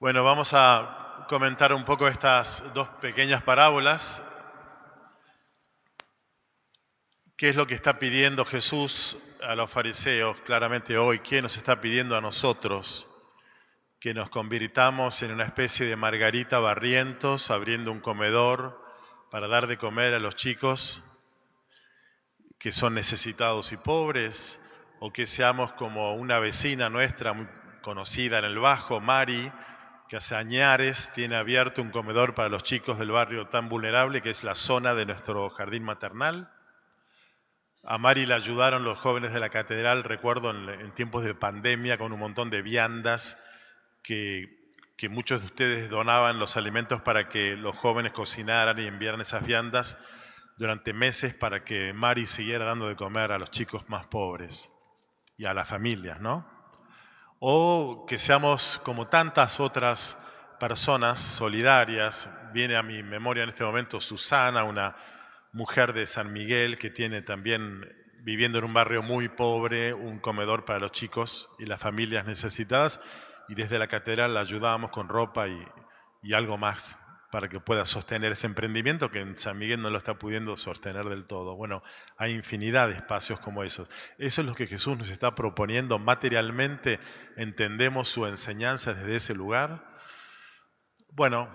Bueno, vamos a comentar un poco estas dos pequeñas parábolas. ¿Qué es lo que está pidiendo Jesús a los fariseos claramente hoy? ¿Qué nos está pidiendo a nosotros? Que nos convirtamos en una especie de Margarita Barrientos, abriendo un comedor para dar de comer a los chicos que son necesitados y pobres, o que seamos como una vecina nuestra muy conocida en el Bajo, Mari, que hace añares tiene abierto un comedor para los chicos del barrio tan vulnerable que es la zona de nuestro jardín maternal. A Mari la ayudaron los jóvenes de la catedral, recuerdo en, tiempos de pandemia, con un montón de viandas que, que muchos de ustedes donaban los alimentos para que los jóvenes cocinaran y enviaran esas viandas durante meses para que Mari siguiera dando de comer a los chicos más pobres y a las familias, ¿no? O que seamos como tantas otras personas solidarias. Viene a mi memoria en este momento Susana, una mujer de San Miguel que tiene también, viviendo en un barrio muy pobre, un comedor para los chicos y las familias necesitadas, y desde la catedral la ayudamos con ropa y, y algo más para que pueda sostener ese emprendimiento que en San Miguel no lo está pudiendo sostener del todo. Bueno, hay infinidad de espacios como esos. Eso es lo que Jesús nos está proponiendo materialmente. ¿Entendemos su enseñanza desde ese lugar? Bueno,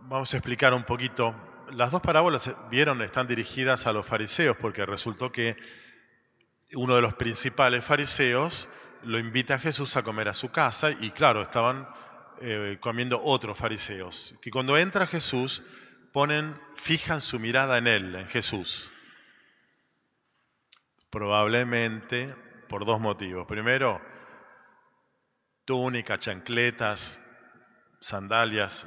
vamos a explicar un poquito. Las dos parábolas, vieron, están dirigidas a los fariseos porque resultó que uno de los principales fariseos lo invita a Jesús a comer a su casa y claro, estaban eh, comiendo otros fariseos, que cuando entra Jesús ponen, fijan su mirada en él, en Jesús. Probablemente por dos motivos. Primero, túnica, chancletas, sandalias,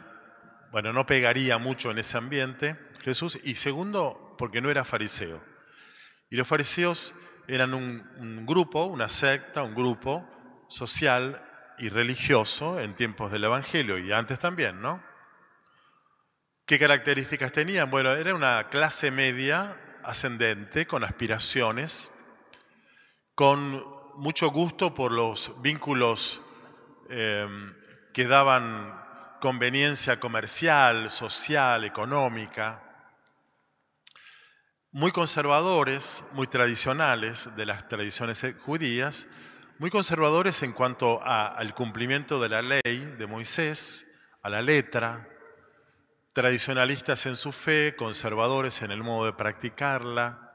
bueno, no pegaría mucho en ese ambiente Jesús. Y segundo, porque no era fariseo. Y los fariseos eran un grupo, una secta, un grupo social y religioso en tiempos del Evangelio y antes también, ¿no? ¿Qué características tenían? Bueno, era una clase media ascendente, con aspiraciones, con mucho gusto por los vínculos eh, que daban conveniencia comercial, social, económica, muy conservadores, muy tradicionales de las tradiciones judías, muy conservadores en cuanto al cumplimiento de la ley de Moisés, a la letra, tradicionalistas en su fe, conservadores en el modo de practicarla,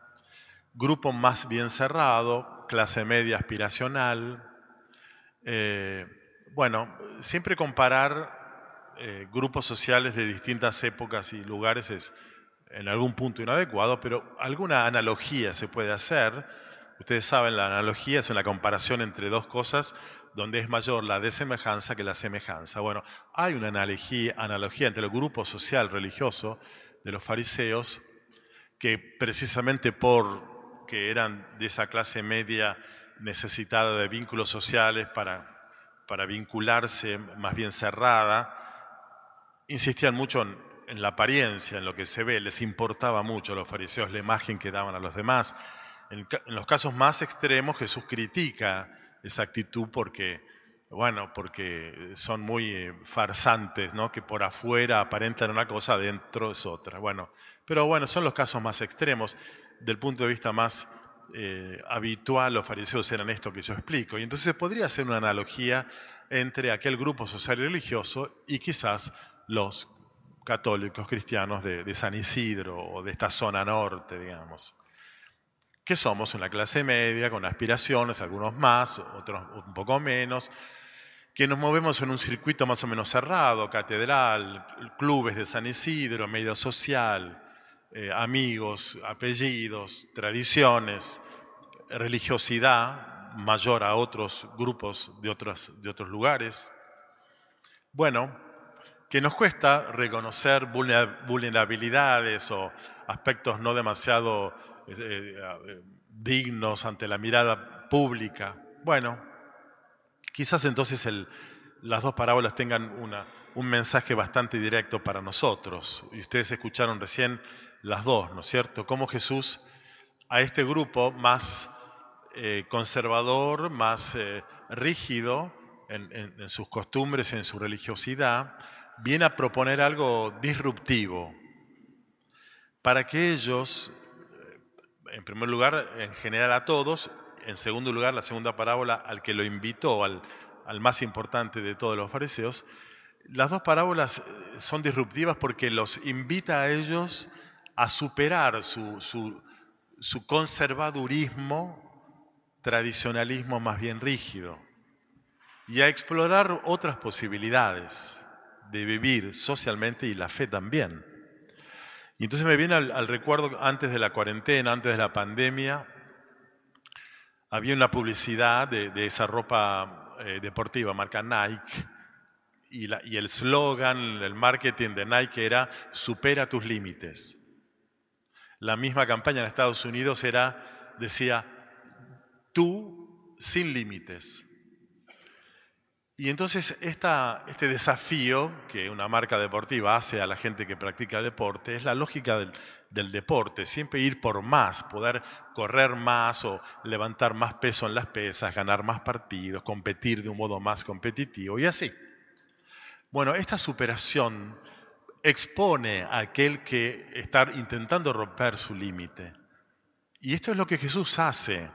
grupo más bien cerrado, clase media aspiracional. Eh, bueno, siempre comparar eh, grupos sociales de distintas épocas y lugares es en algún punto inadecuado, pero alguna analogía se puede hacer Ustedes saben, la analogía es una comparación entre dos cosas donde es mayor la desemejanza que la semejanza. Bueno, hay una analogía, entre el grupo social religioso de los fariseos que precisamente por que eran de esa clase media necesitada de vínculos sociales para, para vincularse más bien cerrada, insistían mucho en, en la apariencia, en lo que se ve, les importaba mucho a los fariseos la imagen que daban a los demás, en, los casos más extremos Jesús critica esa actitud porque, bueno, porque son muy eh, farsantes, ¿no? Que por afuera aparentan una cosa, adentro es otra. Bueno, pero bueno, son los casos más extremos. Del punto de vista más eh, habitual, los fariseos eran esto que yo explico. Y entonces podría ser una analogía entre aquel grupo social y religioso y quizás los católicos cristianos de San Isidro o de esta zona norte, digamos que somos una clase media con aspiraciones, algunos más, otros un poco menos, que nos movemos en un circuito más o menos cerrado, catedral, clubes de San Isidro, medio social, eh, amigos, apellidos, tradiciones, religiosidad mayor a otros grupos de, de otros lugares. Bueno, que nos cuesta reconocer vulnerabilidades o aspectos no demasiado eh, eh, dignos ante la mirada pública. Bueno, quizás entonces las dos parábolas tengan un mensaje bastante directo para nosotros. Y ustedes escucharon recién las dos, ¿no es cierto? Cómo Jesús a este grupo más eh, conservador, más rígido, en, sus costumbres, en su religiosidad, viene a proponer algo disruptivo para que ellos, en primer lugar, en general a todos, en segundo lugar, la segunda parábola al que lo invitó, al, más importante de todos los fariseos, las dos parábolas eh, son disruptivas porque los invita a ellos a superar su, su conservadurismo, tradicionalismo más bien rígido y a explorar otras posibilidades de vivir socialmente y la fe también. Y entonces me viene al, recuerdo antes de la cuarentena, antes de la pandemia, había una publicidad de, esa ropa eh, deportiva, marca Nike, y, y el slogan, el marketing de Nike era supera tus límites. La misma campaña en Estados Unidos era, decía, tú sin límites. Y entonces este desafío que una marca deportiva hace a la gente que practica deporte es la lógica del, del, deporte, siempre ir por más, poder correr más o levantar más peso en las pesas, ganar más partidos, competir de un modo más competitivo y así. Bueno, esta superación expone a aquel que está intentando romper su límite. Y esto es lo que Jesús hace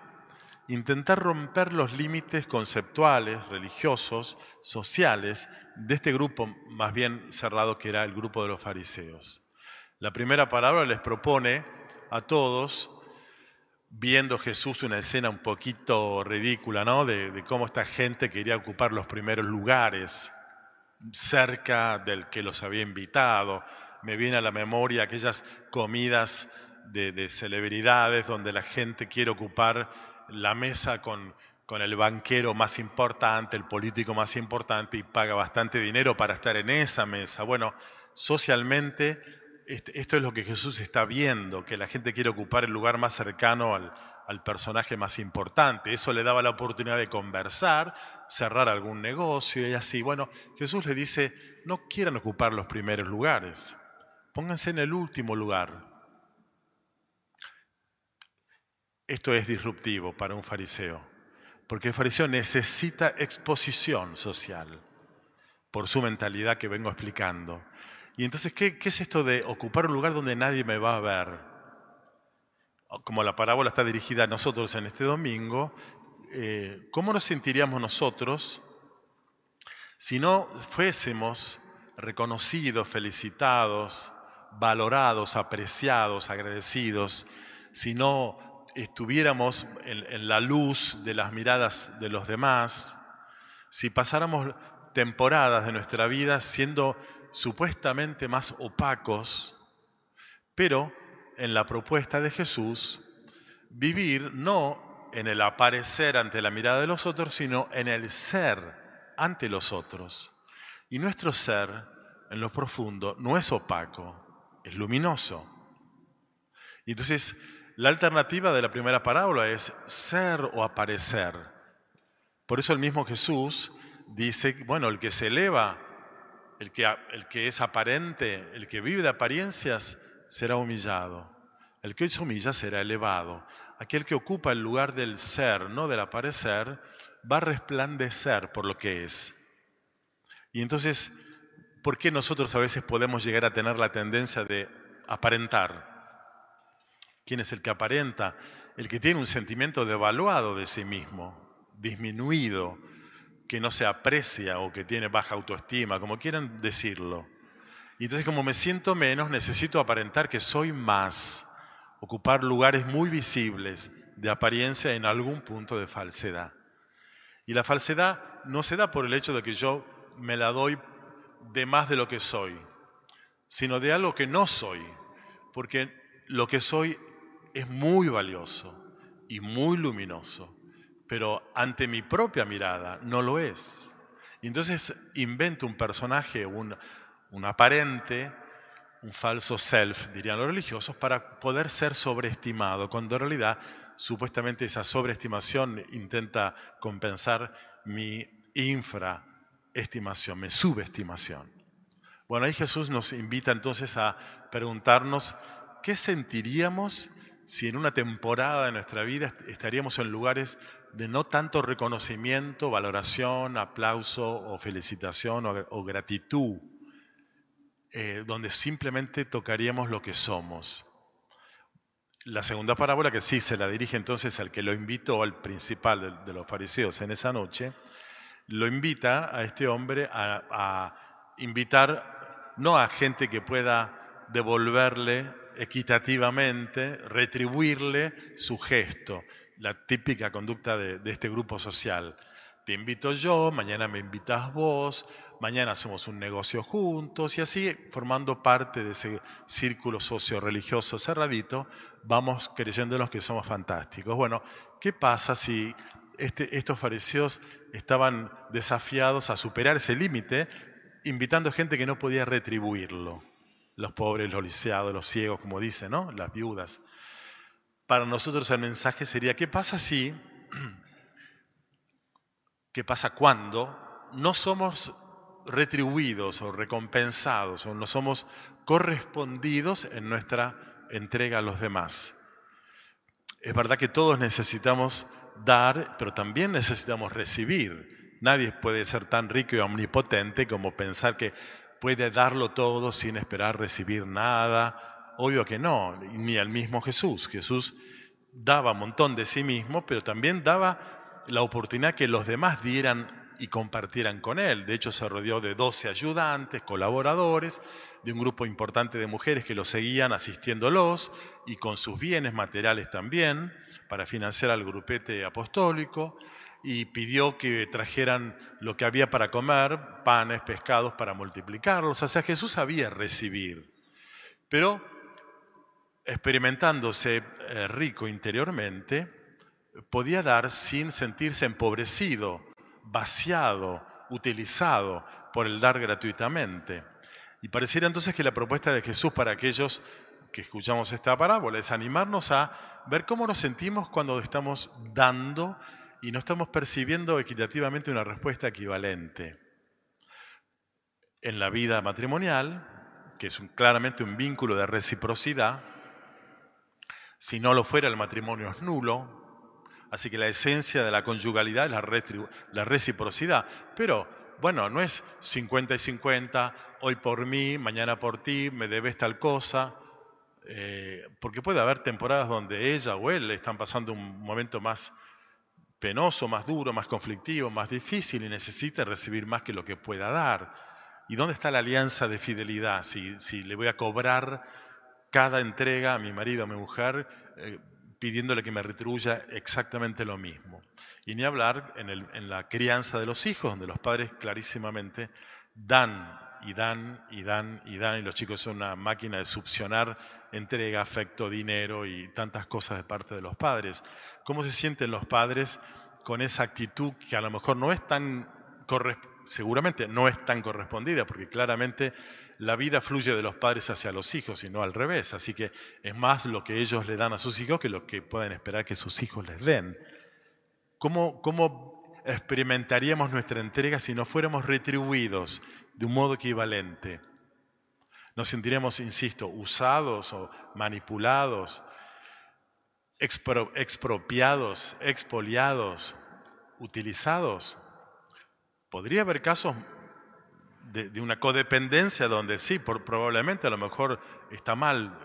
intentar romper los límites conceptuales, religiosos, sociales de este grupo más bien cerrado que era el grupo de los fariseos. La primera palabra les propone a todos, viendo Jesús una escena un poquito ridícula, ¿no? De, cómo esta gente quería ocupar los primeros lugares cerca del que los había invitado. Me viene a la memoria aquellas comidas de celebridades donde la gente quiere ocupar la mesa con, con el banquero más importante, el político más importante y paga bastante dinero para estar en esa mesa. Bueno, socialmente este, esto es lo que Jesús está viendo, que la gente quiere ocupar el lugar más cercano al, al, personaje más importante. Eso le daba la oportunidad de conversar, cerrar algún negocio y así. Bueno, Jesús le dice, no quieran ocupar los primeros lugares, pónganse en el último lugar. Esto es disruptivo para un fariseo, porque el fariseo necesita exposición social por su mentalidad que vengo explicando. Y entonces, ¿qué, es esto de ocupar un lugar donde nadie me va a ver? Como la parábola está dirigida a nosotros en este domingo, eh, ¿cómo nos sentiríamos nosotros si no fuésemos reconocidos, felicitados, valorados, apreciados, agradecidos, si no estuviéramos en, la luz de las miradas de los demás, si pasáramos temporadas de nuestra vida siendo supuestamente más opacos, pero en la propuesta de Jesús, vivir no en el aparecer ante la mirada de los otros, sino en el ser ante los otros. Y nuestro ser, en lo profundo, no es opaco, es luminoso. Y entonces, la alternativa de la primera parábola es ser o aparecer. Por eso el mismo Jesús dice, bueno, el que se eleva, el que, es aparente, el que vive de apariencias, será humillado. El que se humilla será elevado. Aquel que ocupa el lugar del ser, no del aparecer, va a resplandecer por lo que es. Y entonces, ¿por qué nosotros a veces podemos llegar a tener la tendencia de aparentar? ¿Quién es el que aparenta? El que tiene un sentimiento devaluado de sí mismo, disminuido, que no se aprecia o que tiene baja autoestima, como quieran decirlo. Y entonces como me siento menos, necesito aparentar que soy más, ocupar lugares muy visibles de apariencia en algún punto de falsedad. Y la falsedad no se da por el hecho de que yo me la doy de más de lo que soy, sino de algo que no soy, porque lo que soy es muy valioso y muy luminoso, pero ante mi propia mirada no lo es. Y entonces invento un personaje, un, aparente, un falso self, dirían los religiosos, para poder ser sobreestimado, cuando en realidad supuestamente esa sobreestimación intenta compensar mi infraestimación, mi subestimación. Bueno, ahí Jesús nos invita entonces a preguntarnos qué sentiríamos si en una temporada de nuestra vida estaríamos en lugares de no tanto reconocimiento, valoración, aplauso o felicitación o, gratitud, eh, donde simplemente tocaríamos lo que somos. La segunda parábola, que sí se la dirige entonces al que lo invitó, al principal de, los fariseos en esa noche, lo invita a este hombre a invitar no a gente que pueda devolverle equitativamente, retribuirle su gesto, la típica conducta de, este grupo social. Te invito yo, mañana me invitas vos, mañana hacemos un negocio juntos y así, formando parte de ese círculo socio-religioso cerradito, vamos creyéndonos que somos fantásticos. Bueno, ¿qué pasa si este, estos fariseos estaban desafiados a superar ese límite, invitando gente que no podía retribuirlo? Los pobres, los lisiados, los ciegos, como dicen, ¿no? Las viudas. Para nosotros el mensaje sería, ¿qué pasa si, qué pasa cuando no somos retribuidos o recompensados o no somos correspondidos en nuestra entrega a los demás? Es verdad que todos necesitamos dar, pero también necesitamos recibir. Nadie puede ser tan rico y omnipotente como pensar que puede darlo todo sin esperar recibir nada Obvio que no, ni al mismo Jesús. Jesús daba un montón de sí mismo, pero también daba la oportunidad que los demás dieran y compartieran con él. De hecho, se rodeó de 12 ayudantes, colaboradores, de un grupo importante de mujeres que lo seguían asistiéndolos y con sus bienes materiales también para financiar al grupete apostólico y pidió que trajeran lo que había para comer, panes, pescados, para multiplicarlos. O sea, Jesús sabía recibir. Pero experimentándose eh, rico interiormente, podía dar sin sentirse empobrecido, vaciado, utilizado por el dar gratuitamente. Y pareciera entonces que la propuesta de Jesús para aquellos que escuchamos esta parábola es animarnos a ver cómo nos sentimos cuando estamos dando y no estamos percibiendo equitativamente una respuesta equivalente. En la vida matrimonial, que es claramente un vínculo de reciprocidad, si no lo fuera, el matrimonio es nulo. Así que la esencia de la conyugalidad es la, reciprocidad. Pero, bueno, no es 50 y 50, hoy por mí, mañana por ti, me debes tal cosa. Eh, porque puede haber temporadas donde ella o él están pasando un momento más penoso, más duro, más conflictivo, más difícil y necesita recibir más que lo que pueda dar. ¿Y dónde está la alianza de fidelidad? Si, si le voy a cobrar cada entrega a mi marido, a mi mujer, eh, pidiéndole que me retribuya exactamente lo mismo. Y ni hablar en, en la crianza de los hijos, donde los padres clarísimamente dan y dan y dan y dan, y los chicos son una máquina de succionar entrega, afecto, dinero y tantas cosas de parte de los padres. ¿Cómo se sienten los padres con esa actitud que a lo mejor no es tan, seguramente no es tan correspondida, porque claramente la vida fluye de los padres hacia los hijos y no al revés. Así que es más lo que ellos le dan a sus hijos que lo que pueden esperar que sus hijos les den. ¿Cómo, cómo experimentaríamos nuestra entrega si no fuéramos retribuidos de un modo equivalente? Nos sentiríamos, insisto, usados o manipulados, expropiados, expoliados, utilizados. Podría haber casos de, una codependencia donde sí, por, probablemente a lo mejor está mal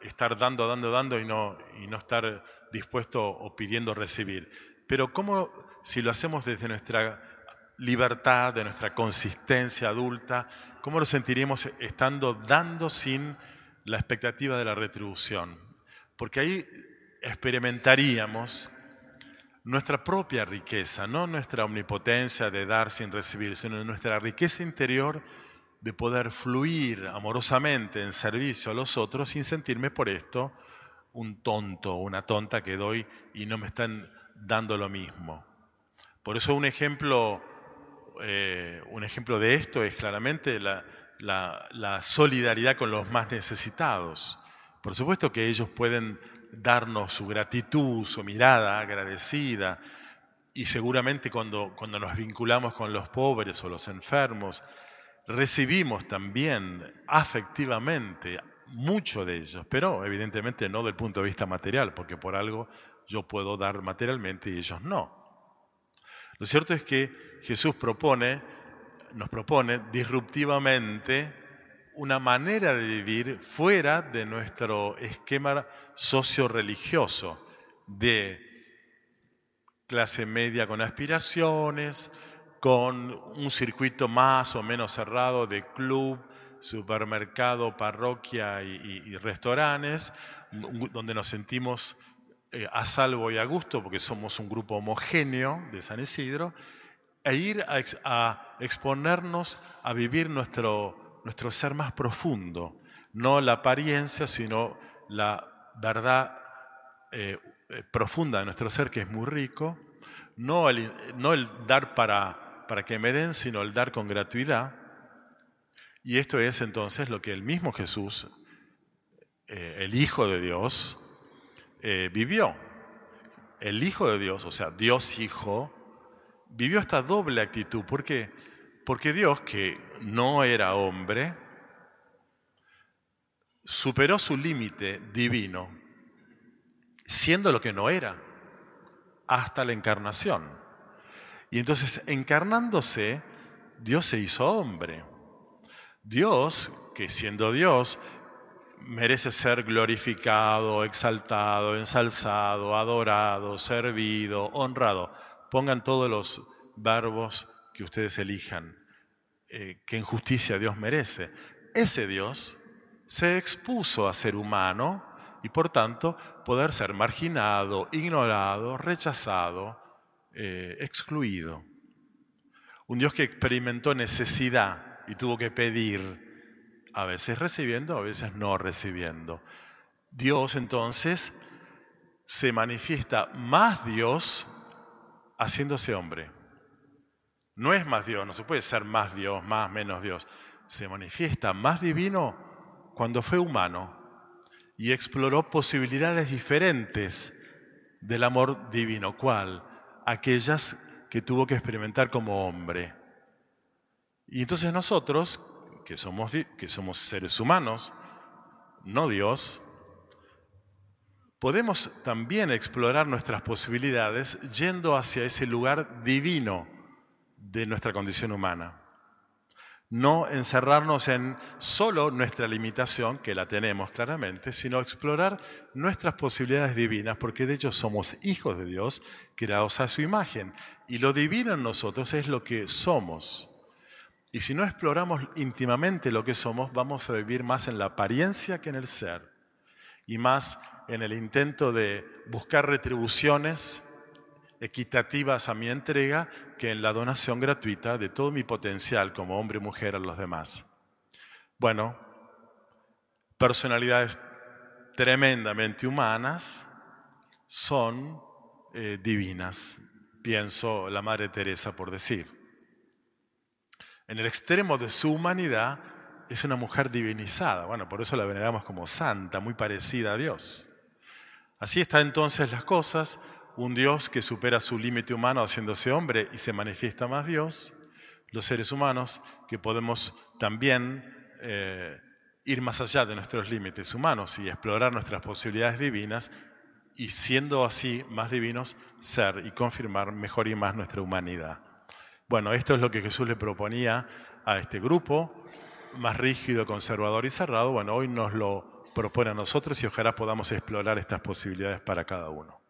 estar dando, dando, dando y no, y no estar dispuesto o pidiendo recibir. Pero ¿cómo si lo hacemos desde nuestra libertad, de nuestra consistencia adulta, cómo lo sentiríamos estando dando sin la expectativa de la retribución? Porque ahí experimentaríamos nuestra propia riqueza, no nuestra omnipotencia de dar sin recibir, sino nuestra riqueza interior de poder fluir amorosamente en servicio a los otros sin sentirme por esto un tonto una tonta que doy y no me están dando lo mismo. Por eso un ejemplo, eh, un ejemplo de esto es claramente la, la solidaridad con los más necesitados. Por supuesto que ellos pueden darnos su gratitud, su mirada agradecida. Y seguramente cuando, cuando nos vinculamos con los pobres o los enfermos, recibimos también afectivamente mucho de ellos, pero evidentemente no del punto de vista material, porque por algo yo puedo dar materialmente y ellos no. Lo cierto es que Jesús propone, nos propone disruptivamente una manera de vivir fuera de nuestro esquema socio-religioso de clase media con aspiraciones, con un circuito más o menos cerrado de club, supermercado, parroquia y, restaurantes, donde nos sentimos eh, a salvo y a gusto porque somos un grupo homogéneo de San Isidro, e ir a, exponernos a vivir nuestro, nuestro ser más profundo, no la apariencia, sino la verdad eh, eh, profunda de nuestro ser, que es muy rico, no el, no el dar para, para que me den, sino el dar con gratuidad. Y esto es entonces lo que el mismo Jesús, el Hijo de Dios, eh, vivió. El Hijo de Dios, o sea, Dios Hijo, vivió esta doble actitud. ¿Por qué? Porque Dios, que no era hombre, superó su límite divino, siendo lo que no era, hasta la encarnación. Y entonces, encarnándose, Dios se hizo hombre. Dios, que siendo Dios, merece ser glorificado, exaltado, ensalzado, adorado, servido, honrado. Pongan todos los verbos que ustedes elijan, eh, que en justicia Dios merece. Ese Dios se expuso a ser humano y por tanto poder ser marginado, ignorado, rechazado, eh, excluido. Un Dios que experimentó necesidad y tuvo que pedir, a veces recibiendo, a veces no recibiendo. Dios entonces se manifiesta más Dios haciéndose hombre. No es más Dios, no se puede ser más Dios, más, menos Dios. Se manifiesta más divino cuando fue humano y exploró posibilidades diferentes del amor divino. ¿Cuál? Aquellas que tuvo que experimentar como hombre. Y entonces nosotros, que somos, que somos seres humanos, no Dios, podemos también explorar nuestras posibilidades yendo hacia ese lugar divino de nuestra condición humana. No encerrarnos en solo nuestra limitación, que la tenemos claramente, sino explorar nuestras posibilidades divinas, porque de hecho somos hijos de Dios, creados a su imagen. Y lo divino en nosotros es lo que somos. Y si no exploramos íntimamente lo que somos, vamos a vivir más en la apariencia que en el ser. Y más en el intento de buscar retribuciones equitativas a mi entrega que en la donación gratuita de todo mi potencial como hombre y mujer a los demás. Bueno, personalidades tremendamente humanas son eh, divinas, pienso la Madre Teresa por decir en el extremo de su humanidad, es una mujer divinizada. Bueno, por eso la veneramos como santa, muy parecida a Dios. Así está entonces las cosas, un Dios que supera su límite humano haciéndose hombre y se manifiesta más Dios, los seres humanos que podemos también eh, ir más allá de nuestros límites humanos y explorar nuestras posibilidades divinas y siendo así más divinos, ser y confirmar mejor y más nuestra humanidad. Bueno, esto es lo que Jesús le proponía a este grupo, más rígido, conservador y cerrado. Bueno, hoy nos lo propone a nosotros y ojalá podamos explorar estas posibilidades para cada uno.